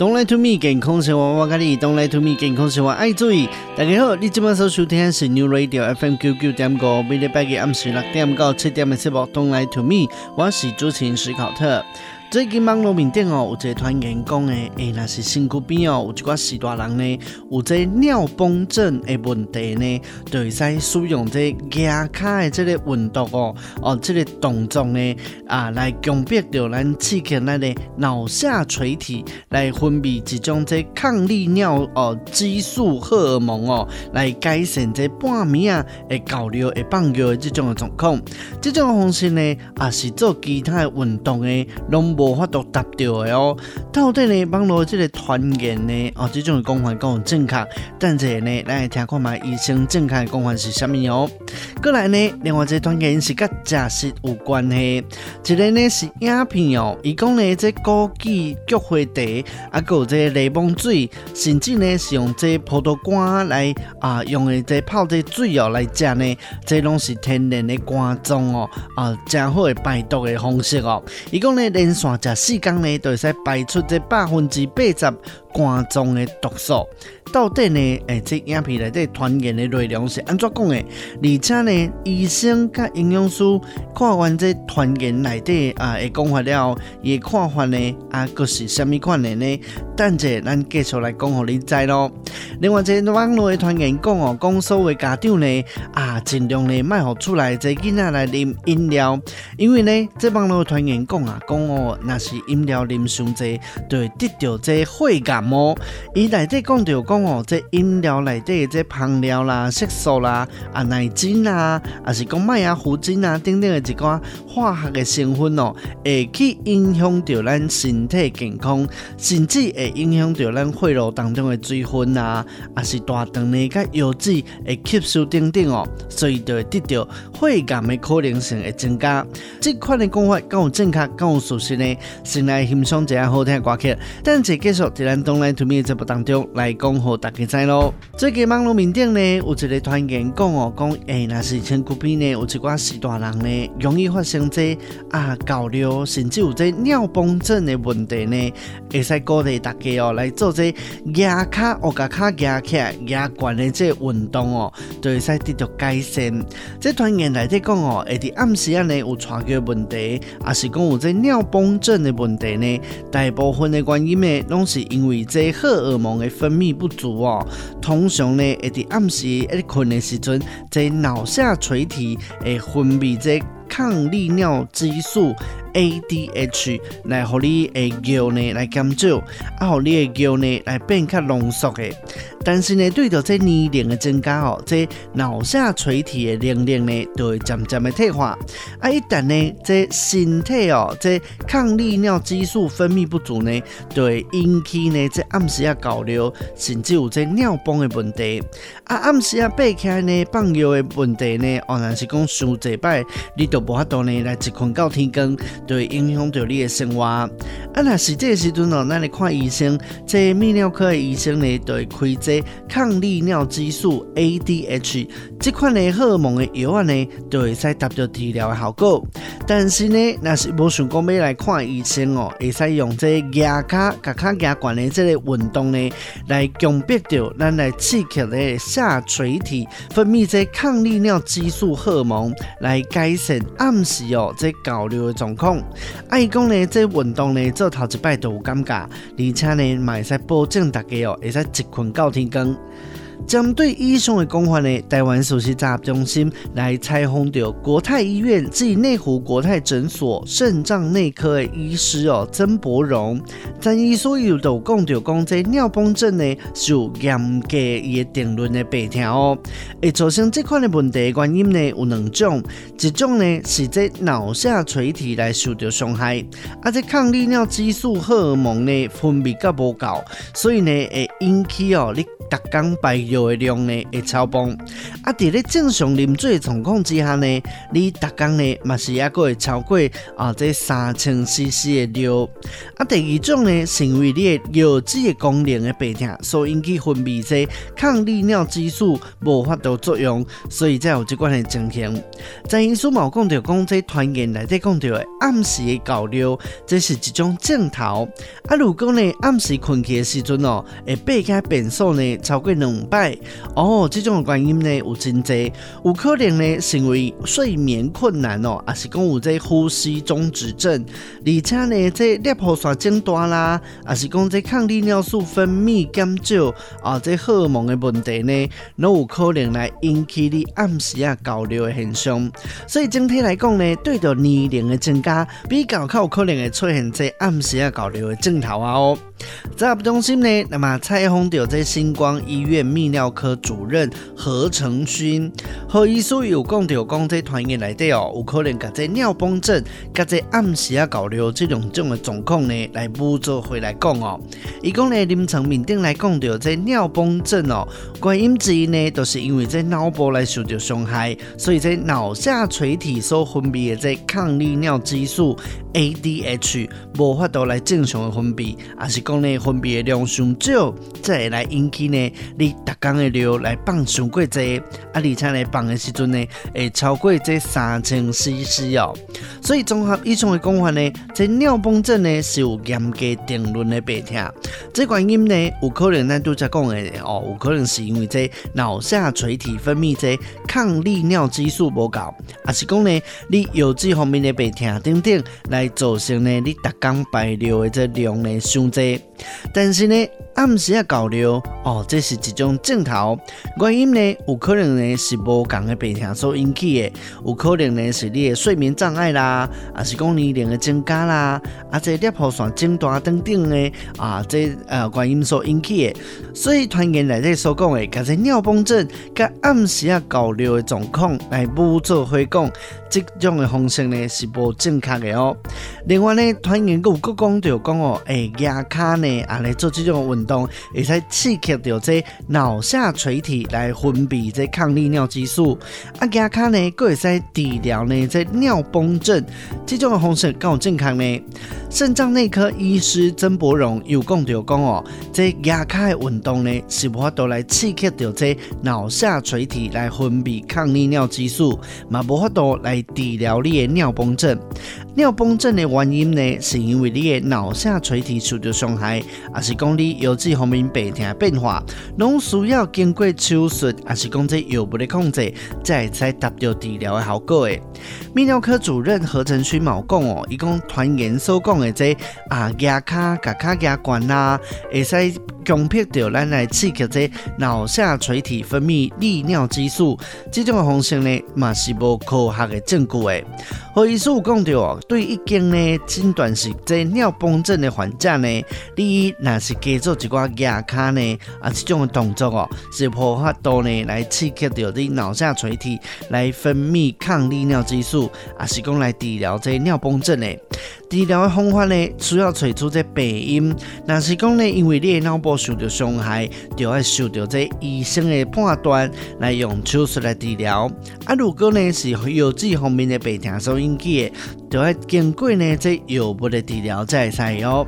Don't lie to me，健康生活我教你。Don't lie to me，健康生活爱注意。大家好，你今麦所收听是 New Radio FM 九九点五，每礼拜嘅暗时六点到七点嘅节目。Don't lie to me，我是主持人史考特。最近网络面顶哦，有一个传言讲诶，诶、欸，若是身躯边哦，有一寡序大人呢，有这尿崩症的问题呢，就会使使用这压卡的这个运动哦，哦，这个动作呢，啊，来强迫着咱刺激咱的脑下垂体来分泌一种这抗利尿哦激素荷尔蒙哦，来改善这半暝啊会搞尿会放尿的这种的状况。这种方式呢，也，是做其他的运动的拢。无法度达到的哦，到底呢？网络这个传言呢？哦，这种讲法够正确，但是呢，来听看嘛，医生正确的讲法是啥物哦？过来呢，另外一个传言是甲食食有关系，一个呢是影片哦，伊讲呢这枸杞菊花茶啊，有这柠檬水，甚至呢是用这葡萄干来啊，用的这泡这水哦来食呢，这拢是天然的肝脏哦，啊，正好的排毒的方式哦。伊讲呢连续。食四天呢，就会使排出这百分之八十肝脏的毒素。到底呢？诶、欸，这影片内底传言的内容是安怎讲的？而且呢，医生甲营养师看完这传言内底啊，会讲法了，伊看法呢啊，佫是虾米款的呢？等者咱继续来讲，互你知咯。另外，这网络的传言讲哦，讲所有家长呢啊，尽量呢卖互出来这囡仔来啉饮料，因为呢，这网络的传言讲啊，讲哦，若是饮料啉伤济，就会得到这血癌哦。伊内底讲着讲。哦，这饮料内底这香料啦、色素啦、啊奶精啊，还是讲麦芽糊精啊等等的一寡化学的成分哦，会去影响到咱身体健康，甚至会影响到咱血路当中的水分啊，还是大肠内甲油脂会吸收等等哦，所以就会得到血癌的可能性会增加。这款的讲法够正确，够属实呢？先来欣赏一下好听的歌曲，等下继续在咱 Don't Lie to Me 节目当中来讲好。大家知咯，最近网络面顶呢，有一个传言讲哦，讲诶，那是身躯边呢，有一寡序大人呢，容易发生这啊高尿，甚至有这尿崩症的问题呢，会使鼓励大家哦来做这压卡哦，把卡压起来压关的这运动哦，就会使得到改善。这传言来底讲哦，会伫暗时啊呢有喘气问题，也是讲有这尿崩症的问题呢，大部分的原因呢，拢是因为这荷尔蒙的分泌不足哦。通常呢，会伫暗时一困的时阵，这脑下垂体会分泌这抗利尿激素。ADH 来互你的尿呢来减少，啊，互你的尿呢来变较浓缩的。但是呢，对着这年龄的增加哦，这脑下垂体的年龄呢，就会渐渐的退化。啊，一旦呢，这身体哦，这抗利尿激素分泌不足呢，就会引起呢这暗时啊高尿，甚至有这尿崩的问题。啊，暗时啊爬起呢放尿的问题呢，哦，若是讲伤济摆，你都无法度呢来一困到天光。就会影响到你的生活。啊，那是这个时阵哦，咱来看医生，这泌尿科的医生呢，就会开这抗利尿激素 ADH 这款的荷尔蒙的药啊呢，就会使达到治疗的效果。但是呢，那是无想讲要来看医生哦，会使用这压卡、甲卡压关的这个运动呢，来强迫着咱来刺激的下垂体分泌这抗利尿激素荷尔蒙，来改善暗时哦这高尿的状况。爱讲呢，这运动呢做头一摆都有感觉，而且呢，嘛会使保证大家哦会使一困到天光。针对医生的讲法呢，台湾首席杂中心来采访到国泰医院暨内湖国泰诊所肾脏内科的医师哦曾博荣，曾医师有都讲到讲这尿崩症呢是有严格的定论的白条哦，会造成这款的问题的原因呢有两种，一种呢是这脑下垂体来受到伤害，啊这抗利尿激素荷尔蒙呢分泌较无够，所以呢会引起哦你逐工排。尿的量呢会超标。啊，伫咧正常啉水的状况之下呢，你逐工呢嘛是抑阁会超过啊这三千 CC 的尿。啊，第二种呢是因为你的尿质的功能的白疼，所引起分泌这抗利尿激素无法度作用，所以才有这款的情形。在医书嘛有讲到讲这团员内底讲到的暗时的搞尿，这是一种症头。啊，如果呢暗时困去的时阵哦，会背开变数呢超过两百哦，这种原因呢有真侪，有可能呢是因为睡眠困难哦，也是讲有这呼吸中止症，而且呢这尿泡刷增大啦，也是讲这抗利尿素分泌减少啊，这荷尔蒙的问题呢，都有可能来引起你暗时啊搞尿的现象。所以整体来讲呢，对着年龄的增加，比较较有可能会出现这暗时啊搞尿的症头啊哦。在中心呢，那么采访到这星光医院泌尿科主任何成勋，何医师有讲到讲这团员内底哦，有可能甲这尿崩症、甲这暗时啊搞尿这两种的状况呢，来补做回来讲哦。伊讲呢，临床面顶来讲到这尿崩症哦，原因之一呢，都是因为这脑部来受到伤害，所以这脑下垂体所分泌的这抗利尿激素 ADH 无法度来正常的分泌，也是。讲呢，分泌的量上少，才会来引起呢，你逐工的尿来放上过济，啊，而且呢放的时阵呢，会超过这三千 CC 哦。所以综合以上的讲法呢，这尿崩症呢是有严格定论的白听。这原因呢，有可能咱拄则讲的哦，有可能是因为这脑下垂体分泌这抗利尿激素无够，还是讲呢，你有这方面的白听等等，来造成呢，你逐工排尿的这量呢上济。但是呢，暗时啊交流哦，这是一种症头。原因呢，有可能呢是无共的病情所引起的，有可能呢是你的睡眠障碍啦，啊是讲年龄的增加啦，啊这尿泡腺增大等等呢，啊这呃原因所引起的。所以团员内底所讲的，甲这尿崩症、甲暗时啊交流的状况来不做回讲，这种的方式呢是不正确的哦。另外呢，团员有阁讲到讲哦，诶牙卡呢。啊，来做这种运动，会使刺激到这脑下垂体来分泌这抗利尿激素。啊，加卡呢，佫会使治疗呢这尿崩症。这种方式够健康呢？肾脏内科医师曾博荣有讲到讲哦，这加卡的运动呢，是无法度来刺激到这脑下垂体来分泌抗利尿激素，嘛无法度来治疗你的尿崩症。尿崩症的原因呢，是因为你的脑下垂体受到伤害。也是讲你腰子方面白天变化，拢需要经过手术，也是讲这药物的控制，才会才达到治疗的效果的。泌尿科主任何成勋毛讲哦，伊讲团员所讲的这啊牙卡、甲卡牙关啦，会使强迫着咱来刺激这脑下垂体分泌利尿激素，这种的方式呢，嘛是无科学的证据的。何医师有讲到哦，对已经呢诊断是这尿崩症的患者呢，你若是加做一寡压卡呢，啊，这种的动作哦，是无法度呢来刺激到你脑下垂体来分泌抗利尿激素，啊，是讲来治疗这尿崩症的。治疗的方法呢，需要找出这病因。若是讲呢，因为你的脑部受到伤害，就要受到这医生的判断来用手术来治疗。啊，如果呢是腰子方面的病痛所引起的，就要经过呢这药物的治疗才会使用。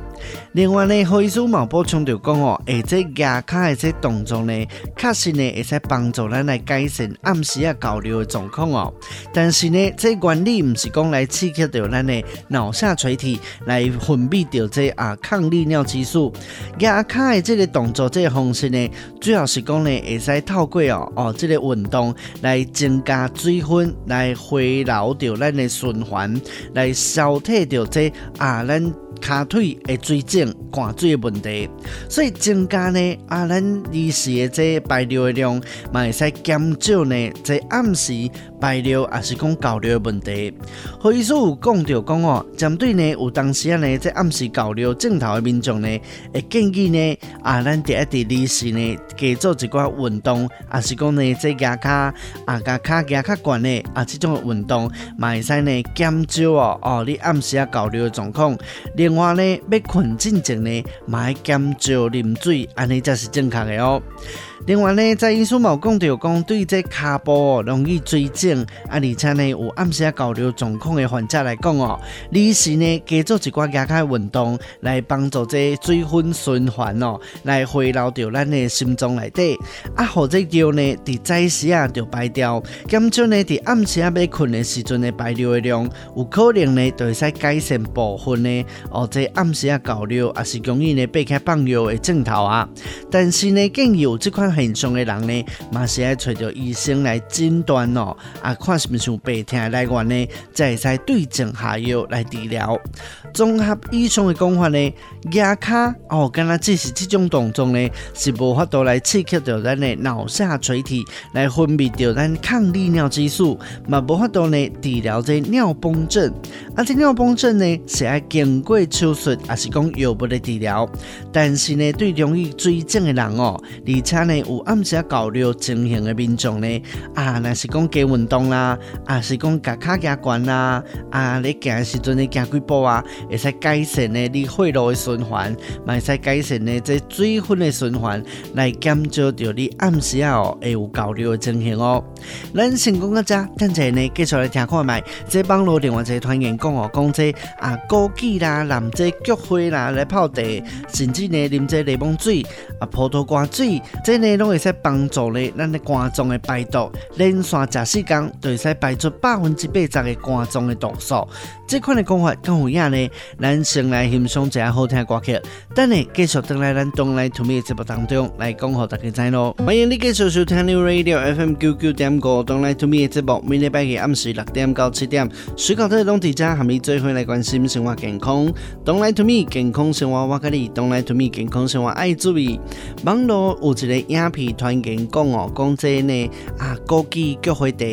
另外呢，何医师嘛补充就讲哦，诶，这牙卡的这动作呢，确实呢会使帮助咱来改善暗时啊搞尿的状况哦。但是呢，这原理唔是讲来刺激到咱的脑下垂体来分泌掉这啊抗利尿激素。牙卡的这个动作这个方式呢，主要是讲呢会使透过哦哦这个运动来增加水分，来回流掉咱的循环。来消退掉这啊，咱骹腿的水肿、汗水的问题，所以增加呢啊，咱日时的这排尿的量，嘛会使减少呢这暗时排尿也是讲交流的问题。何医师有讲到讲哦，针对呢有当时啊呢这暗时搞尿症头的民众呢，会建议呢啊，咱第一第二时呢加做一寡运动，也是讲呢这牙卡啊牙卡牙卡管呢啊这种运动，嘛会使呢减少哦哦你暗时啊交流的状况。另另外呢，要困进前呢，买减少啉水，安尼才是正确的哦。另外呢，在医书冇讲到讲对这脚部容易水肿，啊，而且呢有暗时交流状况的患者来讲哦，你是呢加做一寡加开运动来帮助这水分循环哦，来回流到咱的心脏内底，啊，或者叫呢伫早时啊就排掉，减少呢伫暗时啊要困的时阵的排尿的量，有可能呢就会使改善部分呢哦，这暗时啊交流也是容易呢被开放尿的镜头啊，但是呢更有这款。现象的人呢，嘛是要找着医生来诊断哦，啊，看是不是有白天来源呢，再会对症下药来治疗。综合以上的讲法呢，压卡哦，敢若只是这种动作呢，是无法度来刺激到咱的脑下垂体来分泌掉咱抗利尿激素，嘛无法度呢治疗这尿崩症。啊，这尿崩症呢是要经过手术，也是讲药物的治疗？但是呢，对容易水肿的人哦，而且呢。有暗时交流情形的民众呢，啊，若是讲加运动啦，啊，是讲加卡加悬啦，啊，你行时阵你行几步啊，会使改善呢你血路的循环，嘛会使改善呢这水分的循环，来减少掉你暗时啊哦会有交流的情形哦。咱先讲到这，等下呢继续来听看卖，这网络另外一个团员讲哦，讲这啊枸杞啦，淋这菊花啦来泡茶，甚至呢啉这柠檬水，啊葡萄干水，这呢。都会使帮助咧，咱的肝脏的排毒，连续食四天，就会使排出百分之八十的肝脏的毒素。这款的讲法更有影呢。咱先来欣赏一下好听的歌曲，等下继续等来咱 Don't Lie To Me 的节目当中来讲，给大家知咯。欢迎你继续收听 New Radio FM 九九点五 Don't Lie To Me 的节目，每礼拜日暗时六点到七点，水果特东迪家和你做伙来关心生活健康。Don't Lie To Me 健康生活我跟你，Don't Lie To Me 健康生活爱注意。网络有一个影片团员讲哦，讲这呢啊枸杞菊花茶，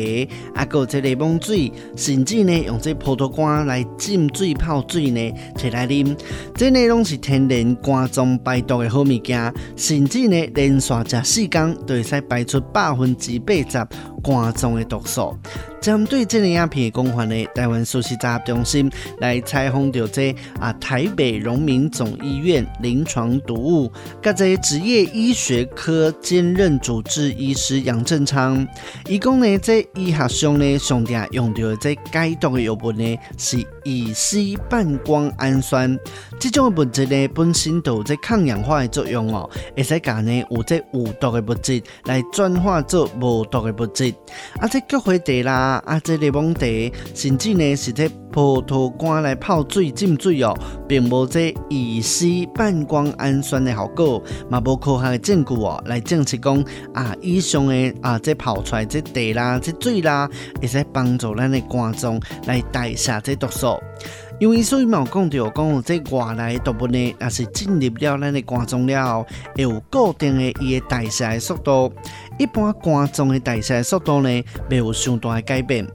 啊有这柠檬水，甚至呢用这葡萄干来浸水泡水呢，摕来啉。这内容是天然肝脏排毒的好物件，甚至呢连续食四天，就会使排出百分之八十肝脏的毒素。针对这个影片的讲法呢，台湾素食杂中心来采访到这啊台北荣民总医院临床毒物，甲这职业医学科兼任主治医师杨正昌，伊讲呢，这医学上呢，上常用到的这解毒的药物呢，是乙醯半胱氨酸。这种物质呢，本身都有这抗氧化的作用哦，会使讲呢有这有毒的物质来转化做无毒的物质。啊，这菊花茶啦。啊，这柠檬茶，甚至呢是这葡萄干来泡水浸水哦，并无这乙醯半胱氨酸的效果，嘛无科学的证据哦来证实讲啊，以上的啊这泡出来这茶啦、这水啦，会使帮助咱的肝脏来代谢这毒素。因为所以嘛讲到讲这外来动物呢，也是进入了咱的肝脏了后，会有固定的伊的代谢速度。一般肝脏的代谢速度呢，没有相大的改变。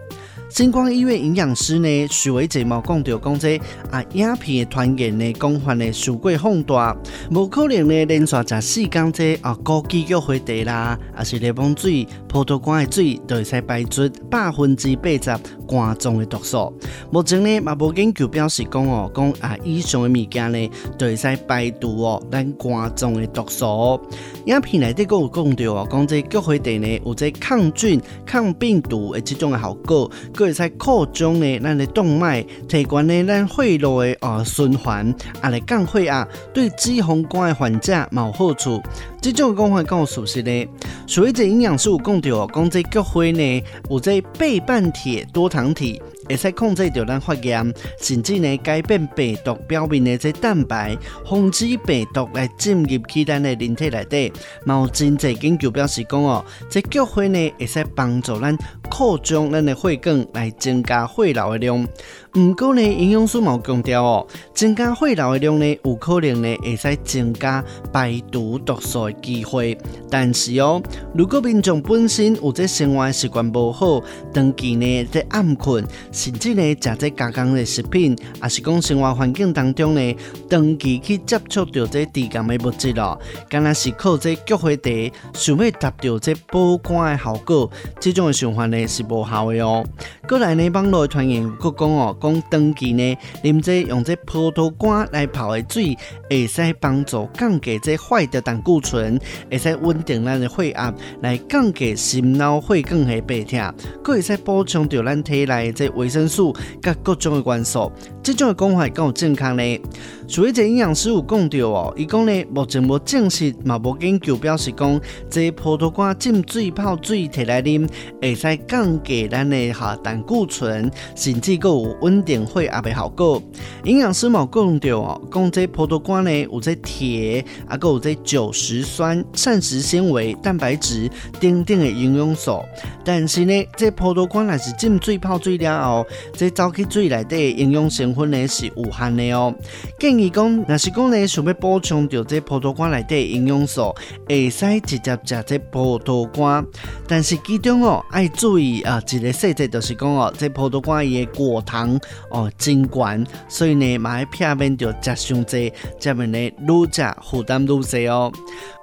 新光医院营养师呢，许维杰毛讲到讲这啊，鸦片的团员呢，广泛的受过放大，无可能呢连续食四天这啊枸杞菊花茶啦，啊是柠檬水、葡萄干的水，都会使排出百分之八十肝脏的毒素。目前呢，嘛无研究表示讲哦，讲啊以上的物件呢，都会使排毒哦，咱肝脏的毒素。鸦片内底阁有讲到哦，讲这菊花茶呢，有这抗菌、抗病毒的这种的效果。会使扩张呢，咱的动脉，提高呢咱血路的哦循环，啊来降血压，对脂肪肝的患者冇好处。这种讲法够熟悉呢。所以这营养素有讲到，讲这菊花呢有这倍半铁多糖体。会使控制着咱发炎，甚至呢改变病毒表面的这蛋白，防止病毒来进入去咱的人体内底。有真济研究表示讲哦，这菊花呢会使帮助咱扩张咱的血管，来增加血流的量。不过呢，营养师冇强调哦，增加血流的量呢，有可能呢会使增加排毒毒素的机会。但是哦，如果民众本身有这生活习惯不好，长期呢在暗困，甚至呢食这加工的食品，也是讲生活环境当中呢，长期去接触到这低甘的物质哦，敢若是靠这菊花茶，想要达到这补肝的效果，这种的循环呢是无效的哦。过来呢，网络传言佫讲哦，讲长期呢，啉这用这葡萄干来泡的水，会使帮助降低这坏的胆固醇，会使稳定咱的血压，来降低心脑血管的病痛，佫会使补充到咱体内这维生素甲各种的元素。这种的讲法够健康呢？所以这营养师有讲到哦，伊讲呢，目前无证实嘛，无研究表示讲，这葡萄干浸水泡水摕来啉，会使降低咱的哈胆固醇，甚至佫有稳定血压的效果。营养师嘛讲到哦，讲这葡萄干呢有这铁，啊佫有这酒石酸、膳食纤维、蛋白质等等的营养素。但是呢，这葡萄干若是浸水泡水了后，这走去水内底营养成分呢是有限的哦。建议讲，若是讲呢想要补充着这葡萄干内底营养素，会使直接食这葡萄干。但是其中哦，爱注意啊，一个细节就是讲哦，这葡萄干伊的果糖哦真悬，所以呢，嘛要避免着食伤济，这样呢，愈食负担愈济哦。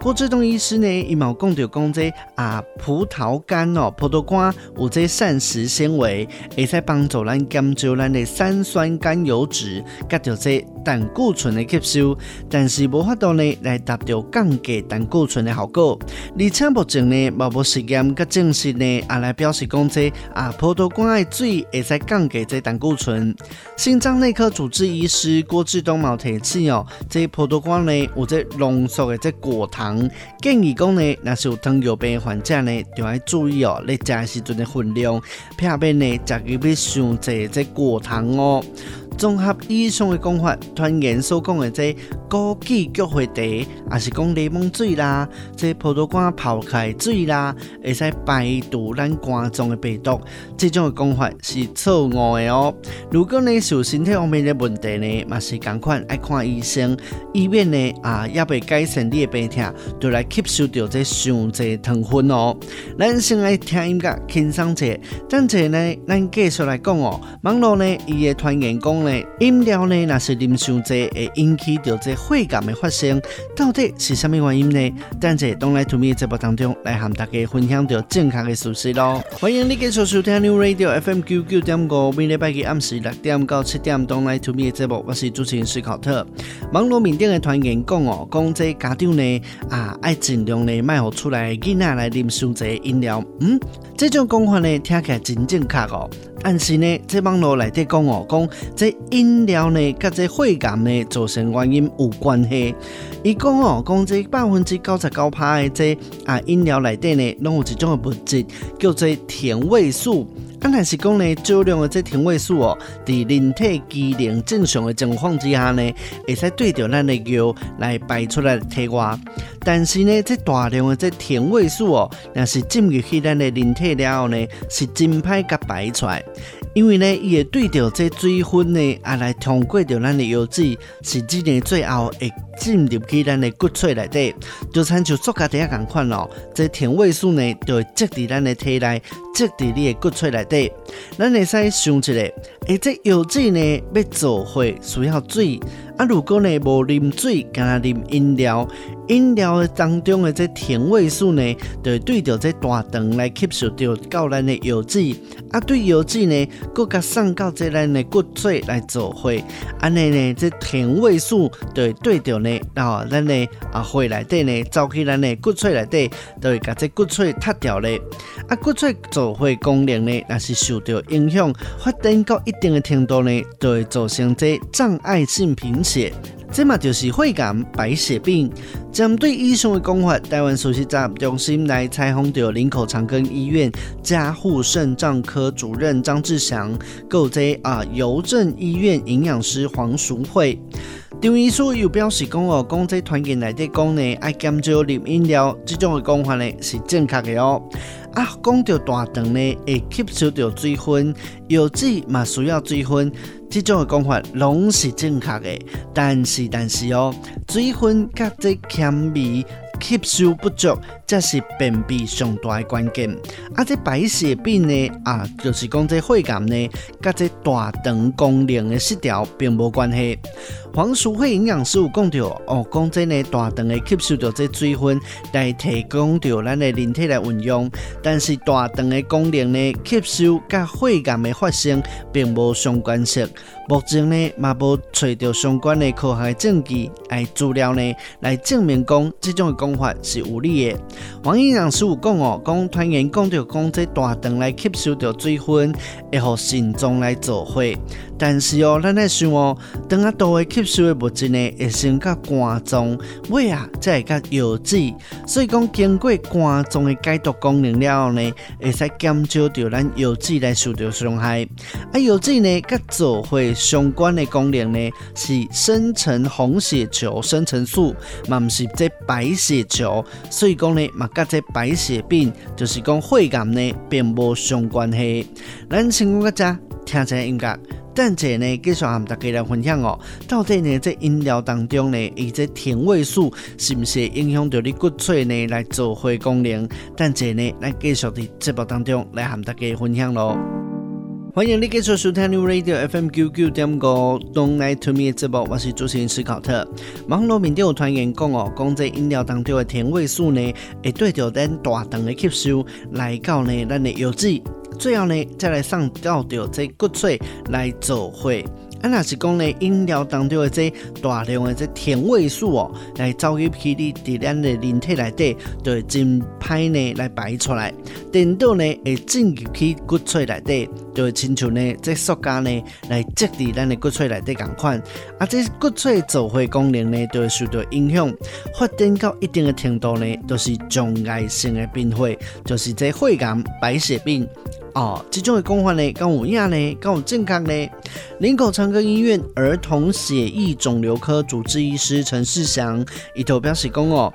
郭志东医师呢，伊嘛有讲到讲这啊，葡萄干哦，葡萄干有这膳食纤维，会使帮助咱减少咱的三酸甘油脂，甲着这胆固固醇的吸收，但是无法度呢来达到降低胆固醇的效果。而且目前呢，嘛无实验甲证实呢，也来表示讲这啊，葡萄干的水会使降低这胆固醇。心脏内科主治医师郭志东嘛提醒哦，这葡萄干呢有这浓缩的这果糖，建议讲呢，若是有糖尿病患者呢，就要注意哦，你食时阵的分量，避免呢食入去上济这果糖哦。综合以上的讲法，传言所讲的这枸杞菊花茶，也是讲柠檬水啦，这葡萄干泡开水啦，会使排毒咱肝脏的病毒，这种的讲法是错误的哦。如果你是有身体方面的问题呢，嘛是赶快爱看医生，以免呢啊也未改善你的病痛，就来吸收到这上侪糖分哦。咱先来听音乐轻松者，等者呢，咱继续来讲哦。网络呢，伊的传言讲。饮料呢，若是啉伤济，会引起到这血癌的发生，到底是什么原因呢？等在东来 to me 节目当中来和大家分享到正确的事实咯。欢迎你继续收听 New Radio FM 九九点五，每礼拜日暗时六点到七点，东来 to me 节目，我是主持人斯考特。网络面顶的团员讲哦，讲这家长呢啊，爱尽量呢卖好出来囡仔来啉伤济饮料，嗯，这种讲法呢听起来真正确哦。但是呢，这网络内底讲哦，讲这饮料呢，甲这血癌呢造成原因有关系。伊讲哦，讲这百分之九十九趴的这啊饮料内底呢，拢有一种的物质叫做甜味素。啊，但是讲呢，少量的这甜味素哦，在人体机能正常的情况之下呢，会使对着咱的尿来排出来体外。但是呢，这大量的这甜味素哦，若是进入去咱的人体了后呢，是真歹甲排出来。因为呢，伊会对着这水分呢，啊来通过着咱的油脂，甚至呢最后会进入去咱的骨髓内底，就参像塑胶袋一款哦。这甜味素呢，就会积伫咱的体内，积伫你的骨髓内底。咱会使想一下，诶，这油脂呢要做会需要水。啊，如果呢无啉水，干那啉饮料，饮料当中的这甜味素呢，就会对着这大肠来吸收到到咱的油脂，啊，对油脂呢，搁甲送到这咱的骨髓来做伙，安尼呢，这甜味素就会对着呢，啊，咱的啊血内底呢，走去咱的骨髓内底，就会甲这骨髓塌掉咧，啊，骨髓做伙功能呢，若是受到影响，发展到一定的程度呢，就会造成这障碍性贫血，这嘛就是血癌白血病。针对医生的讲法，台湾首席杂中心来采访到林口长庚医院加护肾脏科主任张志祥，购在啊邮政医院营养师黄淑慧。张医师又表示讲哦，讲这团员内底讲呢，爱减少啉饮料，这种的讲法呢是正确的哦。啊，讲到大肠呢会吸收到水分，油脂嘛需要水分。这种的讲法拢是正确的，但是但是哦，水分甲这纤维吸收不足，才是便秘上大的关键。啊，这白血病呢，啊，就是讲这血癌呢，甲这大肠功能的失调并无关系。黄淑惠营养师有讲到哦，讲真呢，大肠会吸收到这水分来提供到咱的人体来运用，但是大肠的功能呢，吸收甲血癌的发生并无相关性。目前呢，嘛无找到相关的科学证据来资料呢，来证明讲这种的讲法是有理的。黄营养师有讲哦，讲团员讲到讲这大肠来吸收到水分，会互肾脏来造血。但是哦，咱来想哦，当啊多的吸收的物质呢，会先甲肝脏，尾啊再会甲腰子，所以讲经过肝脏的解毒功能了后呢，会使减少掉咱腰子来受到伤害。啊，腰子呢，甲造血相关的功能呢，是生成红血球生成素，嘛毋是这白血球，所以讲呢，嘛甲这白血病，就是讲血癌呢，并无相关系。咱先讲个只。听一下音乐，等者呢，继续和大家来分享哦。到底呢，在饮料当中呢，伊这甜味素是不是影响到你骨髓呢来做血功能？等者呢，咱继续在节目当中来和大家分享喽。欢迎你继续收听 New Radio FM 九九点歌，Don't Lie to Me 的节目，我是主持人史考特。网络面有团员讲哦，讲这饮料当中的甜味素呢，会对着咱大肠的吸收来到呢，咱的油脂。最后呢，再来上到着这骨髓来做会。啊，若是讲咧，饮料当中的这大量的这甜味素哦，来走入去你伫咱的人体内底，就会真歹呢来排出来。等到呢会进入去骨髓内底，就会亲像呢这塑胶呢来积伫咱的骨髓内底共款。啊，这骨髓造血功能呢，就会受到影响，发展到一定的程度呢，就是障碍性的病变，就是这血癌、白血病。哦，这种的讲法呢，敢有影呢，敢有正确呢？林口长庚医院儿童血液肿瘤科主治医师陈世祥，伊就表示讲哦，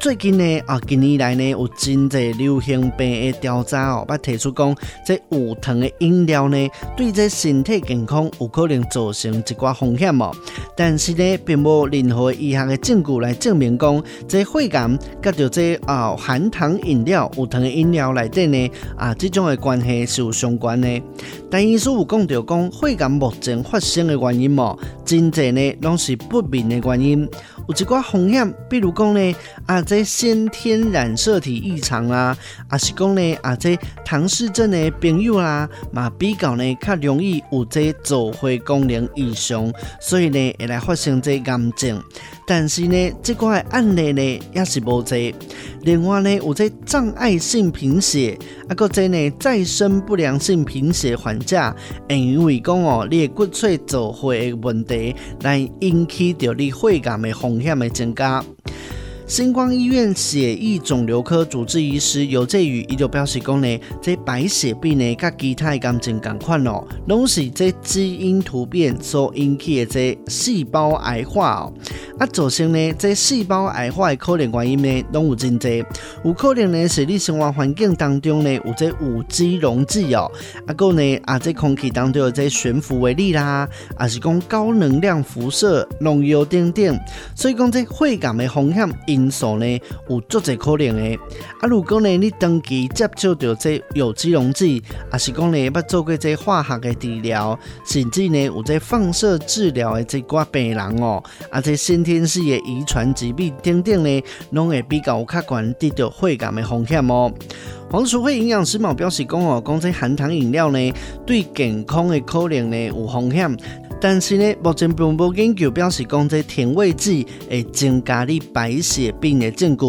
最近呢，啊，近年来呢，有真侪流行病的调查哦，捌提出讲，这无糖的饮料呢，对这身体健康有可能造成一寡风险哦。但是呢，并无任何医学的证据来证明讲，这血癌甲着这啊含糖饮料、无糖的饮料内底呢，啊，这种的关系。是有相关的，但医师有讲到讲，肺癌目前发生的原因哦，真济呢拢是不明的原因，有一寡风险，比如讲呢，啊这先天染色体异常啊，啊是讲呢，啊这唐氏症的朋友啦，嘛比较呢较容易有这造血功能异常，所以呢会来发生这癌症。但是呢，这块案例呢也是无多。另外呢，有这障碍性贫血，啊，搁这呢再生不良性贫血患者，会因为讲哦，你的骨髓造血的问题，来引起着你血癌的风险的增加。星光医院血液肿瘤科主治医师游介宇伊就表示讲呢，这白血病呢，甲其他的癌症同款哦，拢是这基因突变所引起的这细胞癌化哦。啊，造成呢，这细胞癌化的可能原因呢，拢有真多，有可能呢，是你生活环境当中呢，有这有机溶剂哦，啊，搁呢，啊，这空气当中有这悬浮微粒啦，啊，是讲高能量辐射、农药等等，所以讲这血癌的风险因素呢，有足侪可能的。啊，如果呢，你长期接触到这有机溶剂，啊，是讲呢，捌做过这化学的治疗，甚至呢，有这放射治疗的这挂病人哦，啊，这身体天性的遗传疾病等等呢，拢会比较有较悬得到肺癌的风险哦。黄淑惠营养师嘛表示讲哦，讲这含糖饮料呢，对健康的可能呢有风险。但是呢，目前并无研究表示讲这甜味剂会增加你白血病的证据。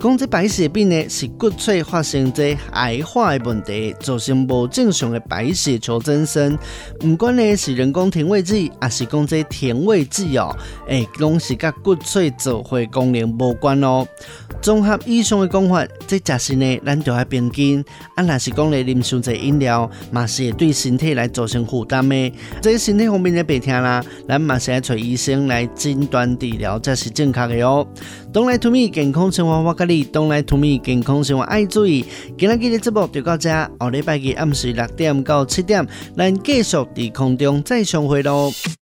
讲这白血病呢是骨髓发生这癌化的问题，造成无正常的白血球增生。不管呢是人工甜味剂，还是讲这甜味剂哦，诶，拢是甲骨髓造血功能无关哦。综合以上的讲法，这假使呢，咱就要平均。啊，若是讲咧啉伤济饮料，嘛是会对身体来造成负担的。这身体方面的。别听啦，咱马上来找医生来诊断治疗，才是正确的哦。Don't lie to me，健康生活我教你。Don't lie to me，健康生活爱注意。今日的节目就到这，下礼拜日暗时六点到七点，咱继续伫空中再相会喽。